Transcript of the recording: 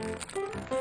Música